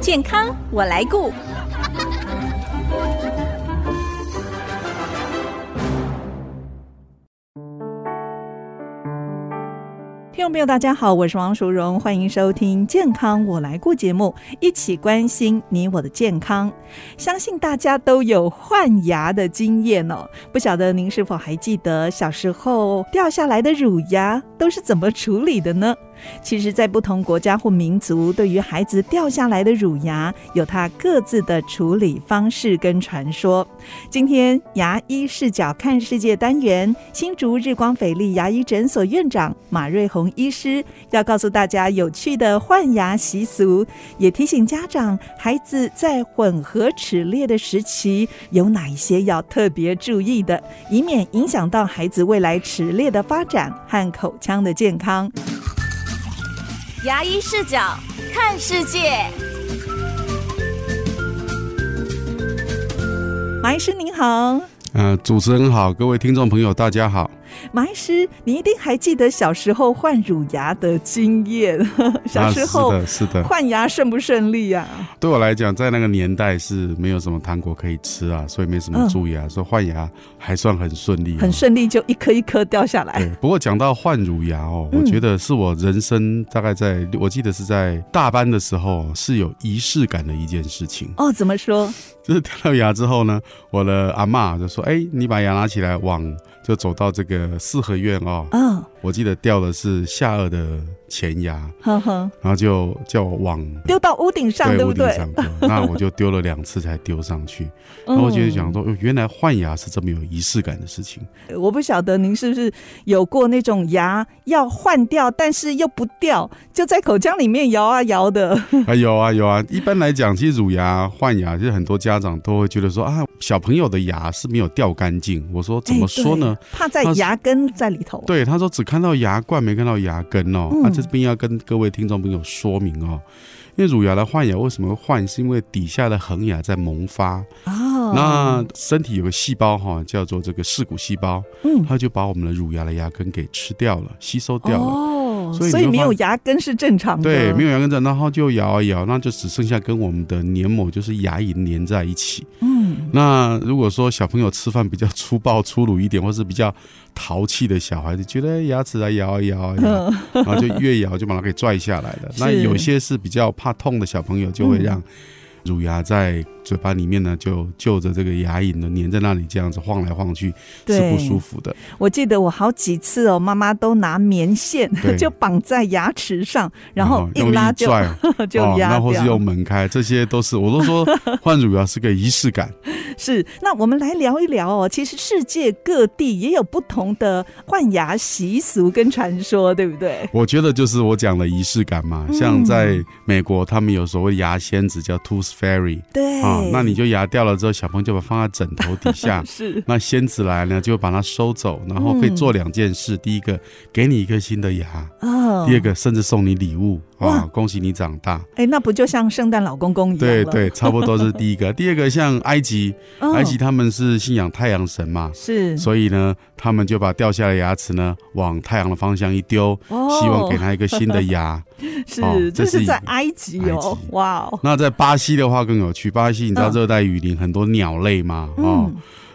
健康我来顾。听众朋友，大家好，我是王淑荣，欢迎收听《健康我来顾》节目，一起关心你我的健康。相信大家都有换牙的经验哦，不晓得您是否还记得小时候掉下来的乳牙都是怎么处理的呢？其实，在不同国家或民族，对于孩子掉下来的乳牙，有它各自的处理方式跟传说。今天牙医视角看世界单元，新竹日光斐丽牙医诊所院长马瑞红医师要告诉大家有趣的换牙习俗，也提醒家长，孩子在混合齿列的时期有哪一些要特别注意的，以免影响到孩子未来齿列的发展和口腔的健康。牙医视角看世界，马医师您好。呃，主持人好，各位听众朋友大家好。马医师，你一定还记得小时候换乳牙的经验？小时候是的，是的，换牙顺不顺利啊？对我来讲，在那个年代是没有什么糖果可以吃啊，所以没什么蛀牙，嗯、所以换牙还算很顺利，很顺利，就一颗一颗掉下来。对，不过讲到换乳牙哦，我觉得是我人生大概在，我记得是在大班的时候是有仪式感的一件事情。哦，怎么说？就是 掉了牙之后呢，我的阿嬷就说：“哎，你把牙拿起来，往就走到这个四合院哦。”。我记得掉的是下颚的前牙，呵呵，然后就叫我往丢到屋顶上，对不对？屋顶上，那我就丢了两次才丢上去。然后我觉得讲说，原来换牙是这么有仪式感的事情。我不晓得您是不是有过那种牙要换掉，但是又不掉，就在口腔里面摇啊摇的。啊，有啊有啊。一般来讲，其实乳牙换牙，其实很多家长都会觉得说啊，小朋友的牙是没有掉干净。我说怎么说呢？怕在牙根在里头。对，他说只。看到牙冠没看到牙根哦，那、嗯啊、这边要跟各位听众朋友说明哦，因为乳牙的换牙为什么会换？是因为底下的恒牙在萌发哦，那身体有个细胞哈，叫做这个噬骨细胞，嗯，它就把我们的乳牙的牙根给吃掉了，吸收掉了。哦所以，所以没有牙根是正常的。对，没有牙根症，然后就摇啊摇，那就只剩下跟我们的黏膜，就是牙龈连在一起。嗯，那如果说小朋友吃饭比较粗暴粗鲁一点，或是比较淘气的小孩子，觉得牙齿啊摇啊摇啊摇，然后就越摇就把它给拽下来了。那有些是比较怕痛的小朋友，就会让乳牙在。嘴巴里面呢，就就着这个牙龈呢，粘在那里，这样子晃来晃去是不舒服的。我记得我好几次哦，妈妈都拿棉线 就绑在牙齿上，然后一拉就拽 就压掉，然后是用门开，这些都是我都说换乳牙是个仪式感。是，那我们来聊一聊哦。其实世界各地也有不同的换牙习俗跟传说，对不对？我觉得就是我讲的仪式感嘛。像在美国，他们有所谓牙仙子叫 Tooth Fairy，对。啊，那你就牙掉了之后，小朋友就把它放在枕头底下。是。那仙子来呢，就把它收走，然后可以做两件事：第一个，给你一颗新的牙；第二个，甚至送你礼物。啊，恭喜你长大！哎，那不就像圣诞老公公一样？对对，差不多是第一个。第二个，像埃及，埃及他们是信仰太阳神嘛，是。所以呢，他们就把掉下来的牙齿呢，往太阳的方向一丢，希望给他一个新的牙。是，这是在埃及哦。哇哦。那在巴西的话更有趣，巴西你知道热带雨林很多鸟类嘛？哦，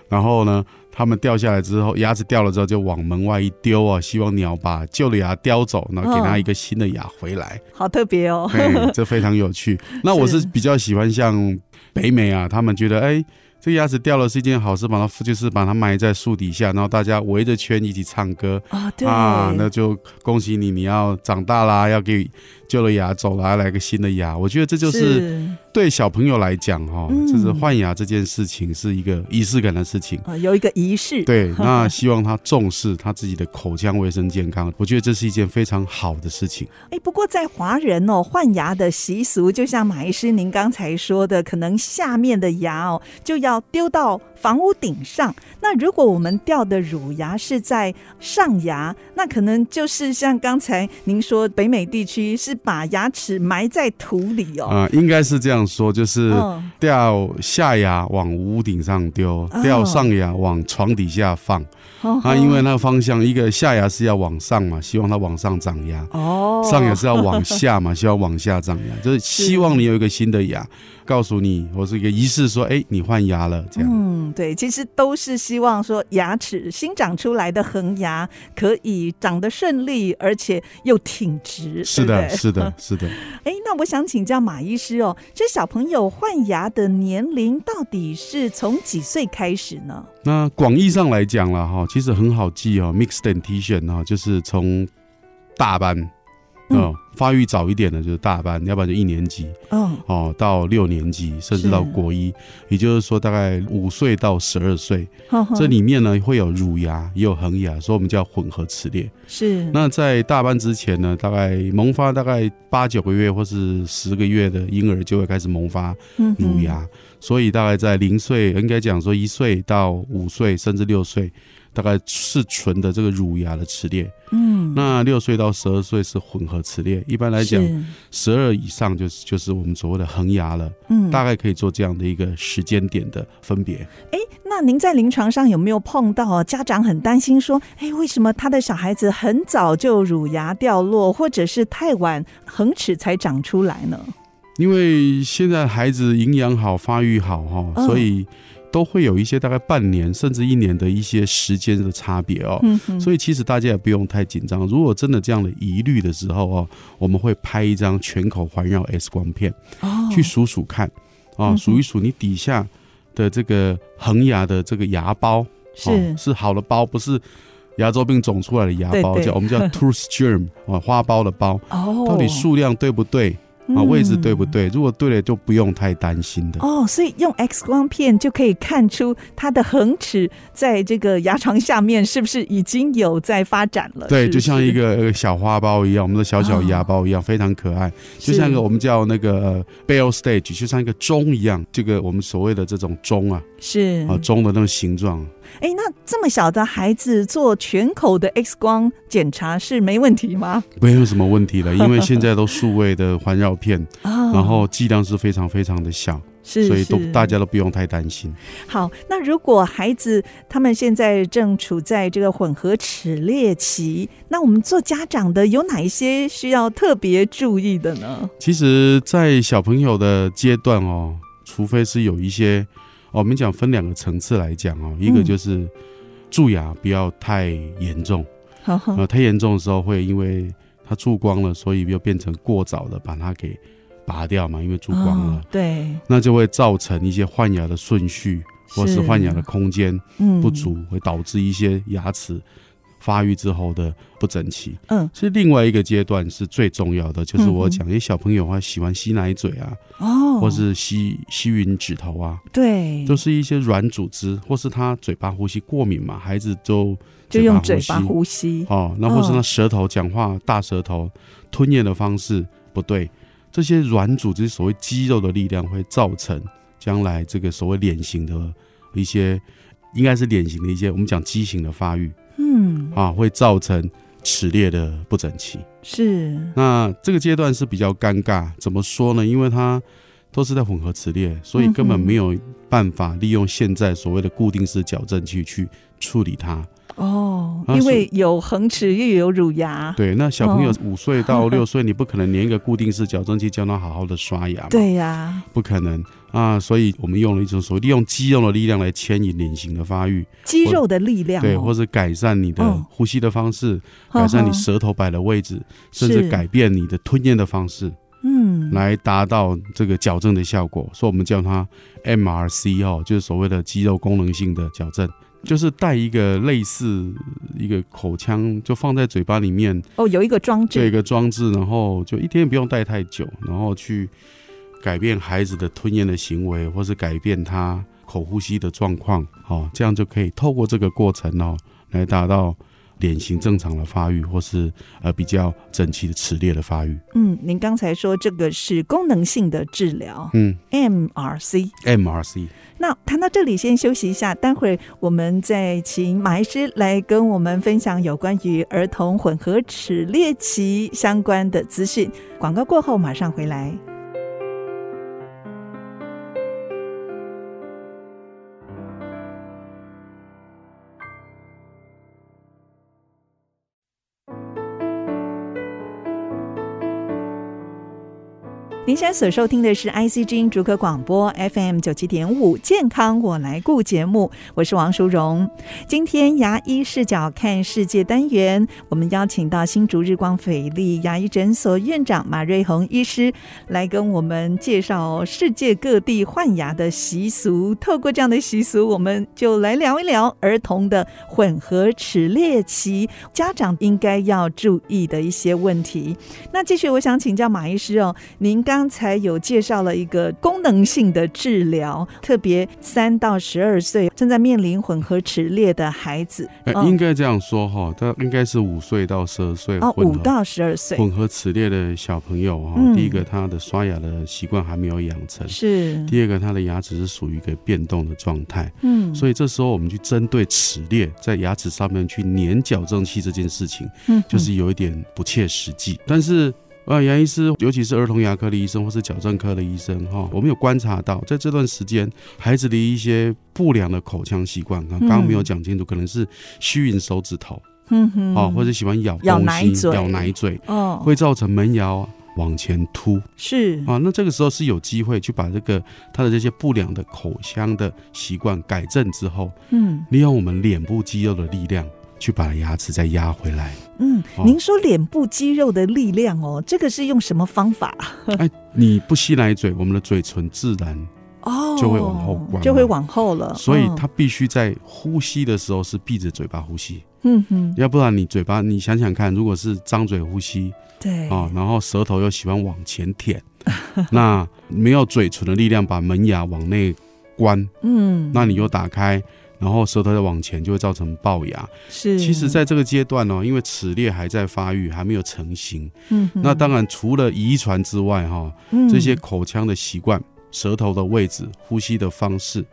然后呢？他们掉下来之后，牙齿掉了之后就往门外一丢啊，希望鸟把旧的牙叼走，然后给他一个新的牙回来。哦、好特别哦，这非常有趣。那我是比较喜欢像北美啊，他们觉得哎，这个牙齿掉了是一件好事，把它就是把它埋在树底下，然后大家围着圈一起唱歌啊，那就恭喜你，你要长大啦，要给旧的牙走了，来来个新的牙。我觉得这就是。对小朋友来讲，哈，就是换牙这件事情是一个仪式感的事情啊，有一个仪式。对，那希望他重视他自己的口腔卫生健康，我觉得这是一件非常好的事情。哎，不过在华人哦，换牙的习俗，就像马医师您刚才说的，可能下面的牙哦就要丢到房屋顶上。那如果我们掉的乳牙是在上牙，那可能就是像刚才您说，北美地区是把牙齿埋在土里哦。啊、呃，应该是这样说，就是掉下牙往屋顶上丢，哦、掉上牙往床底下放。哦、啊，因为那个方向，一个下牙是要往上嘛，希望它往上长牙。哦，上牙是要往下嘛，希望往下长牙，就是希望你有一个新的牙。告诉你，我是一个仪式，说，哎，你换牙了，这样。嗯，对，其实都是希望说牙齿新长出来的恒牙可以长得顺利，而且又挺直。是的，对对是的，是的。哎，那我想请教马医师哦，这小朋友换牙的年龄到底是从几岁开始呢？那广义上来讲了哈，其实很好记哦，Mixed Dentition 啊，就是从大班。哦，发育早一点的就是大班，要不然就一年级。哦，哦，到六年级，甚至到国一，也就是说大概五岁到十二岁。这里面呢会有乳牙，也有恒牙，所以我们叫混合齿列。是。那在大班之前呢，大概萌发大概八九个月或是十个月的婴儿就会开始萌发乳牙，嗯、所以大概在零岁，应该讲说一岁到五岁甚至六岁。大概是纯的这个乳牙的齿列，嗯，那六岁到十二岁是混合齿列，一般来讲，十二以上就是就是我们所谓的恒牙了，嗯，大概可以做这样的一个时间点的分别。哎，那您在临床上有没有碰到家长很担心说，哎，为什么他的小孩子很早就乳牙掉落，或者是太晚恒齿才长出来呢？因为现在孩子营养好，发育好哈，哦，所以。都会有一些大概半年甚至一年的一些时间的差别哦，嗯、所以其实大家也不用太紧张。如果真的这样的疑虑的时候哦，我们会拍一张全口环绕 X 光片，哦、去数数看啊，数、哦、一数你底下的这个恒牙的这个牙包是、哦、是好的包，不是牙周病肿出来的牙包，叫我们叫 tooth germ 啊，花苞的包，哦、到底数量对不对？啊，位置对不对？如果对了，就不用太担心的。哦，所以用 X 光片就可以看出它的恒齿在这个牙床下面是不是已经有在发展了？对，是是就像一个小花苞一样，我们的小小牙包一样，哦、非常可爱，就像一个我们叫那个 Bell Stage，就像一个钟一样，这个我们所谓的这种钟啊，是啊，钟的那种形状。哎，那这么小的孩子做全口的 X 光检查是没问题吗？没有什么问题了，因为现在都数位的环绕片，哦、然后剂量是非常非常的小，是，所以都大家都不用太担心。好，那如果孩子他们现在正处在这个混合齿列期，那我们做家长的有哪一些需要特别注意的呢？其实，在小朋友的阶段哦，除非是有一些。我们讲分两个层次来讲哦，一个就是蛀牙不要太严重，嗯、呃，太严重的时候会因为它蛀光了，所以又变成过早的把它给拔掉嘛，因为蛀光了，哦、对，那就会造成一些换牙的顺序或是换牙的空间不足，嗯、会导致一些牙齿。发育之后的不整齐，嗯，其实另外一个阶段是最重要的，就是我讲，因为小朋友他喜欢吸奶嘴啊，哦，或是吸吸吮指头啊，对，都是一些软组织，或是他嘴巴呼吸过敏嘛，孩子都就用嘴巴呼吸，哦，那或是他舌头讲话大舌头吞咽的方式不对，这些软组织所谓肌肉的力量会造成将来这个所谓脸型的一些，应该是脸型的一些，我们讲畸形的发育。嗯啊，会造成齿列的不整齐。是，那这个阶段是比较尴尬。怎么说呢？因为它都是在混合齿列，所以根本没有办法利用现在所谓的固定式矫正器去处理它。哦，因为有恒齿又有乳牙。对，那小朋友五岁到六岁，你不可能连一个固定式矫正器教他好好的刷牙嘛。对呀，不可能啊！所以我们用了一种所谓利用肌肉的力量来牵引脸型的发育。肌肉的力量，对，或者改善你的呼吸的方式，改善你舌头摆的位置，甚至改变你的吞咽的方式，嗯，来达到这个矫正的效果。所以我们叫它 MRC 哦，就是所谓的肌肉功能性的矫正。就是带一个类似一个口腔，就放在嘴巴里面哦，有一个装置，有一个装置，然后就一天也不用戴太久，然后去改变孩子的吞咽的行为，或是改变他口呼吸的状况，哦，这样就可以透过这个过程哦，来达到脸型正常的发育，或是呃比较整齐的齿列的发育。嗯，您刚才说这个是功能性的治疗，嗯，MRC，MRC。MRC 那谈到这里，先休息一下，待会儿我们再请马医师来跟我们分享有关于儿童混合齿列期相关的资讯。广告过后马上回来。您现在所收听的是 IC 之音竹科广播 FM 九七点五健康我来顾节目，我是王淑荣。今天牙医视角看世界单元，我们邀请到新竹日光斐丽牙医诊所院长马瑞红医师来跟我们介绍世界各地换牙的习俗。透过这样的习俗，我们就来聊一聊儿童的混合齿列期，家长应该要注意的一些问题。那继续，我想请教马医师哦，您刚刚才有介绍了一个功能性的治疗，特别三到十二岁正在面临混合齿列的孩子，应该这样说哈，他应该是五岁到十二岁哦，五到十二岁混合齿列的小朋友哈。第一个，他的刷牙的习惯还没有养成；是第二个，他的牙齿是属于一个变动的状态。嗯，所以这时候我们去针对齿列在牙齿上面去粘矫正器这件事情，嗯，就是有一点不切实际，但是。啊，牙医师，尤其是儿童牙科的医生或是矫正科的医生，哈，我们有观察到，在这段时间，孩子的一些不良的口腔习惯，刚刚没有讲清楚，可能是虚吮手指头，嗯哼，哦，或者喜欢咬东西、咬奶嘴，咬奶嘴，哦，会造成门牙往前凸，是。啊，那这个时候是有机会去把这个他的这些不良的口腔的习惯改正之后，嗯，利用我们脸部肌肉的力量。去把牙齿再压回来。嗯，您说脸部肌肉的力量哦，这个是用什么方法？哎，你不吸奶嘴，我们的嘴唇自然哦就会往后关，就会往后了。所以它必须在呼吸的时候是闭着嘴巴呼吸。嗯哼，要不然你嘴巴，你想想看，如果是张嘴呼吸，对啊，然后舌头又喜欢往前舔，那没有嘴唇的力量把门牙往内关，嗯，那你又打开。然后舌头再往前，就会造成龅牙。是，其实在这个阶段呢，因为齿列还在发育，还没有成型。嗯，那当然除了遗传之外，哈，这些口腔的习惯、舌头的位置、呼吸的方式，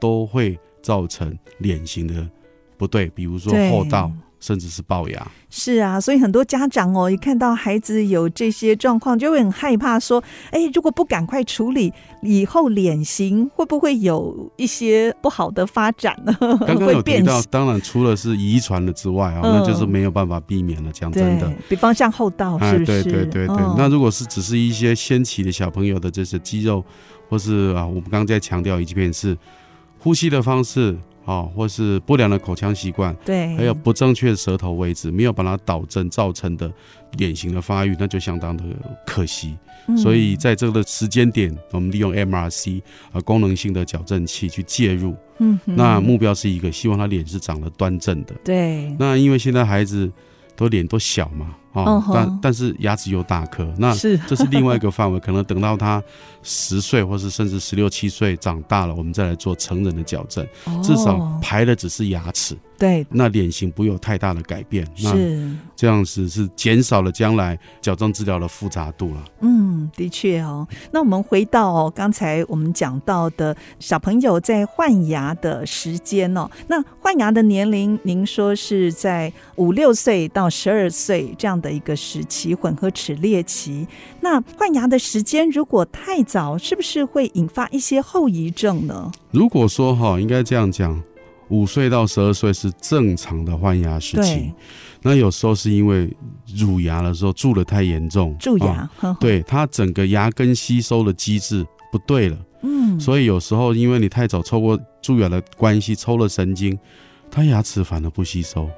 都会造成脸型的不对，比如说戽斗。甚至是龅牙，是啊，所以很多家长哦，一看到孩子有这些状况，就会很害怕，说：“哎，如果不赶快处理，以后脸型会不会有一些不好的发展呢？” 刚刚有提到，当然除了是遗传的之外啊，嗯、那就是没有办法避免了。讲真的，比方像后道，是不是？哎、对对对对。嗯、那如果是只是一些先期的小朋友的这些肌肉，或是啊，我们刚刚在强调一遍是呼吸的方式。哦，或是不良的口腔习惯，对，还有不正确的舌头位置，没有把它导正造成的脸型的发育，那就相当的可惜。嗯、所以在这个时间点，我们利用 MRC 呃功能性的矫正器去介入，嗯哼，那目标是一个，希望他脸是长得端正的。对，那因为现在孩子都脸都小嘛。哦，但但是牙齿又大颗，那是这是另外一个范围，可能等到他十岁或是甚至十六七岁长大了，我们再来做成人的矫正，至少排的只是牙齿。对，那脸型不会有太大的改变，是这样子是减少了将来矫正治疗的复杂度了。嗯，的确哦。那我们回到哦，刚才我们讲到的小朋友在换牙的时间哦，那换牙的年龄，您说是在五六岁到十二岁这样的一个时期，混合齿列期。那换牙的时间如果太早，是不是会引发一些后遗症呢？如果说哈，应该这样讲。五岁到十二岁是正常的换牙时期，那有时候是因为乳牙的时候蛀得太严重，蛀牙，哦、对它整个牙根吸收的机制不对了，嗯，所以有时候因为你太早抽过蛀牙的关系，抽了神经，它牙齿反而不吸收，哦，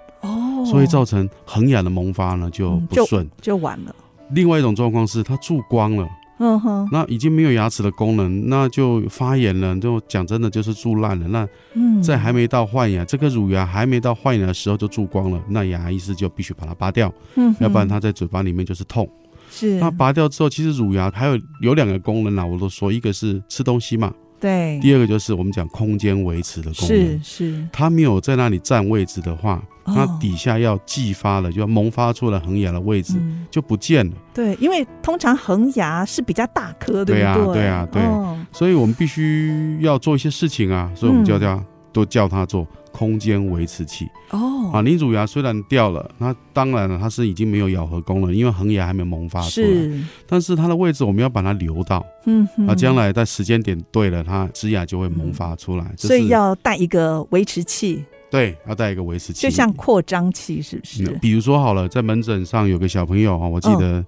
所以造成恒牙的萌发呢就不顺、嗯，就晚了。另外一种状况是它蛀光了。嗯哼，那已经没有牙齿的功能，那就发炎了，就讲真的就是蛀烂了。那嗯，在还没到换牙，这个乳牙还没到换牙的时候就蛀光了，那牙医师就必须把它拔掉，嗯，要不然它在嘴巴里面就是痛。是，那拔掉之后，其实乳牙还有有两个功能啦，我都说，一个是吃东西嘛，对。第二个就是我们讲空间维持的功能，是是。它没有在那里占位置的话，它底下要继发了，就要萌发出了恒牙的位置就不见了。对，因为通常恒牙是比较大颗的，对啊，对啊，对。所以我们必须要做一些事情啊，所以我们就叫都叫它做。空间维持器哦，啊，你乳牙虽然掉了，那当然了，它是已经没有咬合功能，因为恒牙还没萌发出来。是，但是它的位置我们要把它留到，嗯，啊，将来在时间点对了，它植牙就会萌发出来。嗯、所以要带一个维持器，对，要带一个维持器，就像扩张器，是不是、嗯？比如说好了，在门诊上有个小朋友啊，我记得。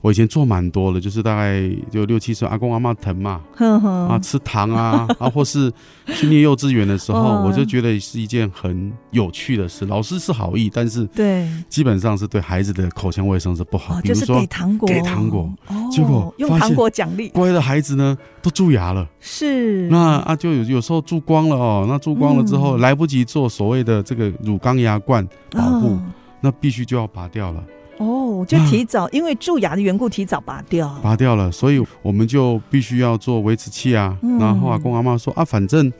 哦我以前做蛮多的，就是大概就六七岁，阿公阿妈疼嘛，呵呵啊吃糖啊，啊或是去念幼稚园的时候，哦、我就觉得是一件很有趣的事。老师是好意，但是对，基本上是对孩子的口腔卫生是不好。比如说就是给糖果，给糖果，哦、结果用糖果奖励乖的孩子呢都蛀牙了。是，那啊就有有时候蛀光了哦，那蛀光了之后、嗯、来不及做所谓的这个乳钢牙冠保护，哦、那必须就要拔掉了。哦，就提早，啊、因为蛀牙的缘故，提早拔掉，拔掉了，所以我们就必须要做维持器啊。嗯、然后阿公阿妈说啊，反正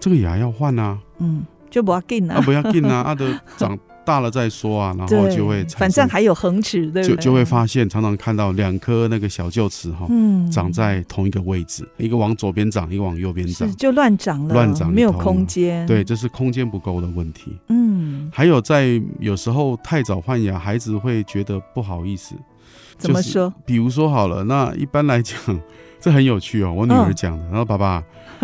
这个牙要换啊，嗯，就不要紧啊，啊不要紧啊，啊的长。大了再说啊，然后就会反正还有恒齿，对不对？就就会发现，常常看到两颗那个小臼齿哈，嗯，长在同一个位置，一个往左边长，一个往右边长，就乱长了，乱长，没有空间。对，这是空间不够的问题。嗯，还有在有时候太早换牙，孩子会觉得不好意思。怎么说？比如说好了，那一般来讲，这很有趣哦。我女儿讲的，然后爸爸，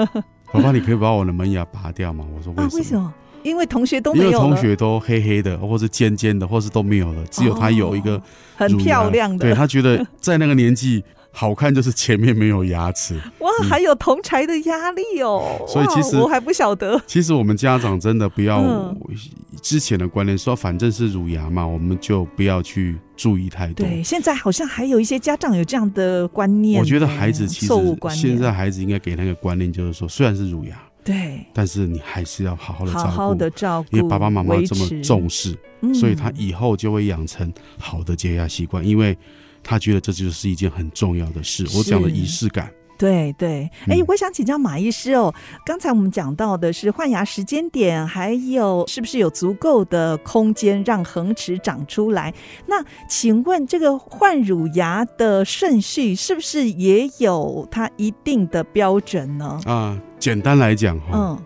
爸爸，你可以把我的门牙拔掉吗？我说为什么？因为同学都没有，因为同学都黑黑的，或是尖尖的，或是都没有了，只有他有一个很漂亮的。对，他觉得在那个年纪好看，就是前面没有牙齿。哇，还有同侪的压力哦。所以其实我还不晓得。其实我们家长真的不要之前的观念说，反正是乳牙嘛，我们就不要去注意太多。对，现在好像还有一些家长有这样的观念。我觉得孩子其实现在孩子应该给那个观念，就是说，虽然是乳牙。对，但是你还是要好好的照顾，好好的照顾，因为爸爸妈妈这么重视，嗯、所以他以后就会养成好的洁牙习惯，因为他觉得这就是一件很重要的事。我讲的仪式感。对对，哎，我想请教马医师哦，刚才我们讲到的是换牙时间点，还有是不是有足够的空间让恒齿长出来？那请问这个换乳牙的顺序是不是也有它一定的标准呢？啊，简单来讲哈，嗯，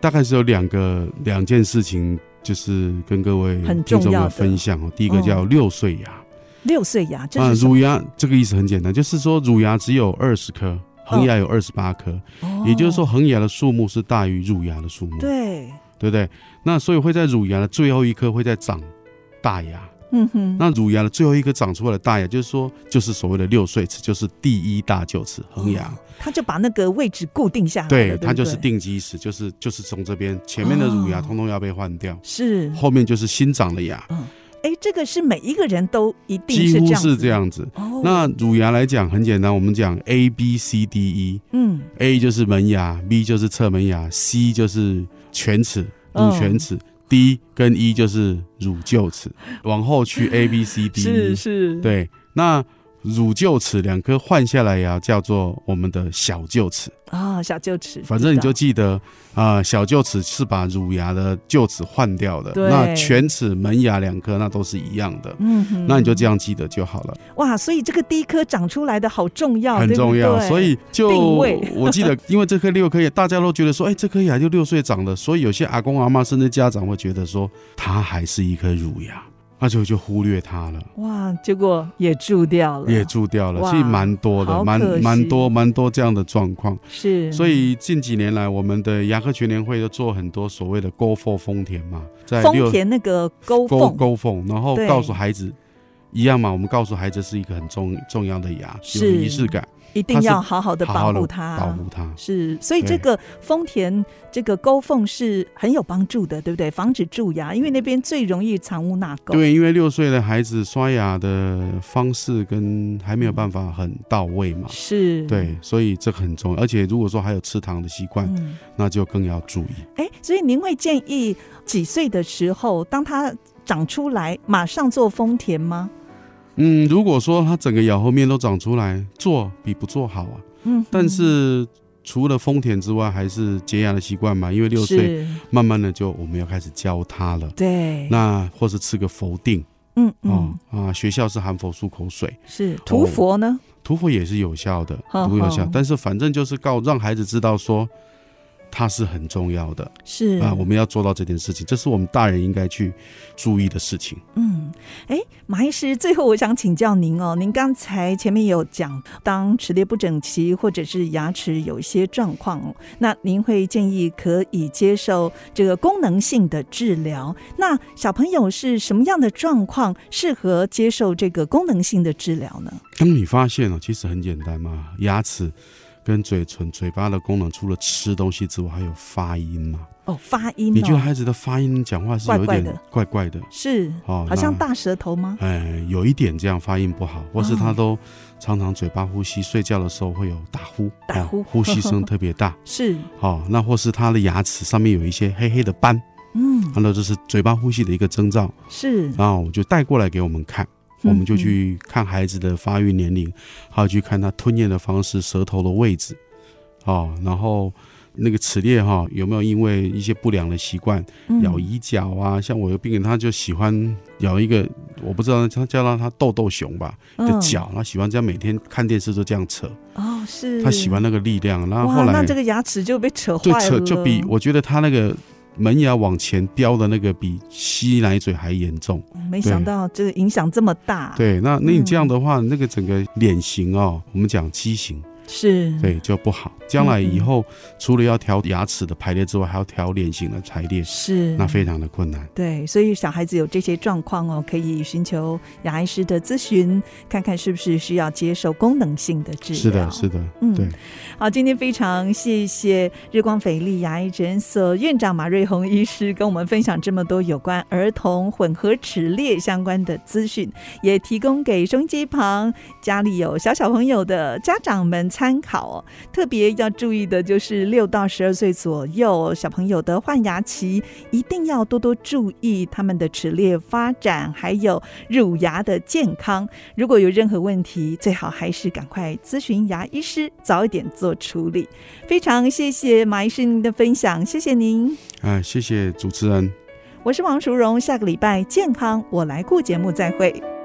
大概是有两个两件事情，就是跟各位很重要的分享哦。第一个叫六岁牙，六岁牙啊，乳牙这个意思很简单，就是说乳牙只有二十颗。恒牙有二十八颗，哦、也就是说恒牙的数目是大于乳牙的数目。对，对不对？那所以会在乳牙的最后一颗会在长大牙。嗯哼。那乳牙的最后一颗长出来的大牙，就是说，就是所谓的六岁齿，就是第一大臼齿恒牙。它就把那个位置固定下来。对，它就是定基齿，就是就是从这边前面的乳牙通通要被换掉，是后面就是新长的牙。嗯哎，这个是每一个人都一定是这样子，几乎是这样子。哦，那乳牙来讲很简单，我们讲 A B C D E，嗯，A 就是门牙，B 就是侧门牙，C 就是犬齿、乳犬齿，D 跟 E 就是乳臼齿，往后去 A B C D E，是是，对，那。乳臼齿两颗换下来呀，叫做我们的小臼齿啊、哦，小臼齿。反正你就记得啊、呃，小臼齿是把乳牙的臼齿换掉的。那犬齿门牙两颗那都是一样的。嗯哼，那你就这样记得就好了。哇，所以这个第一颗长出来的好重要，很重要。对对所以就我记得，因为这颗六颗牙，大家都觉得说，哎，这颗牙就六岁长的，所以有些阿公阿妈甚至家长会觉得说，它还是一颗乳牙。那就就忽略它了，哇！结果也蛀掉了，也蛀掉了，哇其实蛮多的，蛮蛮多蛮多这样的状况。是，所以近几年来，我们的牙科全联会都做很多所谓的 “Go for 丰田嘛，在丰田那个沟缝沟缝，然后告诉孩子一样嘛，我们告诉孩子是一个很重重要的牙，有仪式感。一定要好好的保护它，保护它是，所以这个丰田这个沟缝是很有帮助的，对不对？防止蛀牙，因为那边最容易藏污纳垢。对，因为六岁的孩子刷牙的方式跟还没有办法很到位嘛，是对，所以这个很重要。而且如果说还有吃糖的习惯，嗯、那就更要注意。哎，所以您会建议几岁的时候，当他长出来，马上做丰田吗？嗯，如果说它整个咬后面都长出来，做比不做好啊。嗯，但是除了丰田之外，还是洁牙的习惯嘛。因为六岁，慢慢的就我们要开始教他了。对，那或是吃个佛定，嗯嗯啊，学校是含佛漱口水，是涂佛呢？涂佛也是有效的，涂有效，但是反正就是告让孩子知道说。它是很重要的，是啊，我们要做到这件事情，这是我们大人应该去注意的事情。嗯，哎，马医师，最后我想请教您哦，您刚才前面有讲，当齿列不整齐或者是牙齿有一些状况哦，那您会建议可以接受这个功能性的治疗。那小朋友是什么样的状况适合接受这个功能性的治疗呢？当你发现了，其实很简单嘛，牙齿。跟嘴唇、嘴巴的功能，除了吃东西之外，还有发音嘛？哦，发音、哦。你觉得孩子的发音讲话是有点怪怪的？是哦，好像大舌头吗？哎，有一点这样发音不好，或是他都常常嘴巴呼吸，睡觉的时候会有打呼，打呼，呼吸声特别大。是哦，那或是他的牙齿上面有一些黑黑的斑，嗯，那这是嘴巴呼吸的一个征兆。是，然后我就带过来给我们看。我们就去看孩子的发育年龄，还有去看他吞咽的方式、舌头的位置，哦，然后那个齿列哈有没有因为一些不良的习惯咬椅角啊？像我有病人，他就喜欢咬一个，我不知道他叫他他豆豆熊吧的脚，他喜欢这样每天看电视都这样扯。哦，是。他喜欢那个力量，然后后来那这个牙齿就被扯坏了。就扯就比我觉得他那个。门牙往前叼的那个比吸奶嘴还严重，没想到这个影响这么大。对，那那你这样的话，嗯、那个整个脸型哦，我们讲畸形。是对，就不好。将来以后，除了要调牙齿的排列之外，还要调脸型的排列，是那非常的困难。对，所以小孩子有这些状况哦，可以寻求牙医师的咨询，看看是不是需要接受功能性的治疗。是的，是的，嗯，对。好，今天非常谢谢日光斐丽牙医诊所院长马瑞红医师跟我们分享这么多有关儿童混合齿列相关的资讯，也提供给收音机旁家里有小小朋友的家长们参考哦，特别要注意的就是六到十二岁左右小朋友的换牙期，一定要多多注意他们的齿列发展，还有乳牙的健康。如果有任何问题，最好还是赶快咨询牙医师，早一点做处理。非常谢谢马医师您的分享，谢谢您。啊，谢谢主持人，我是王淑荣，下个礼拜健康我来顾节目再会。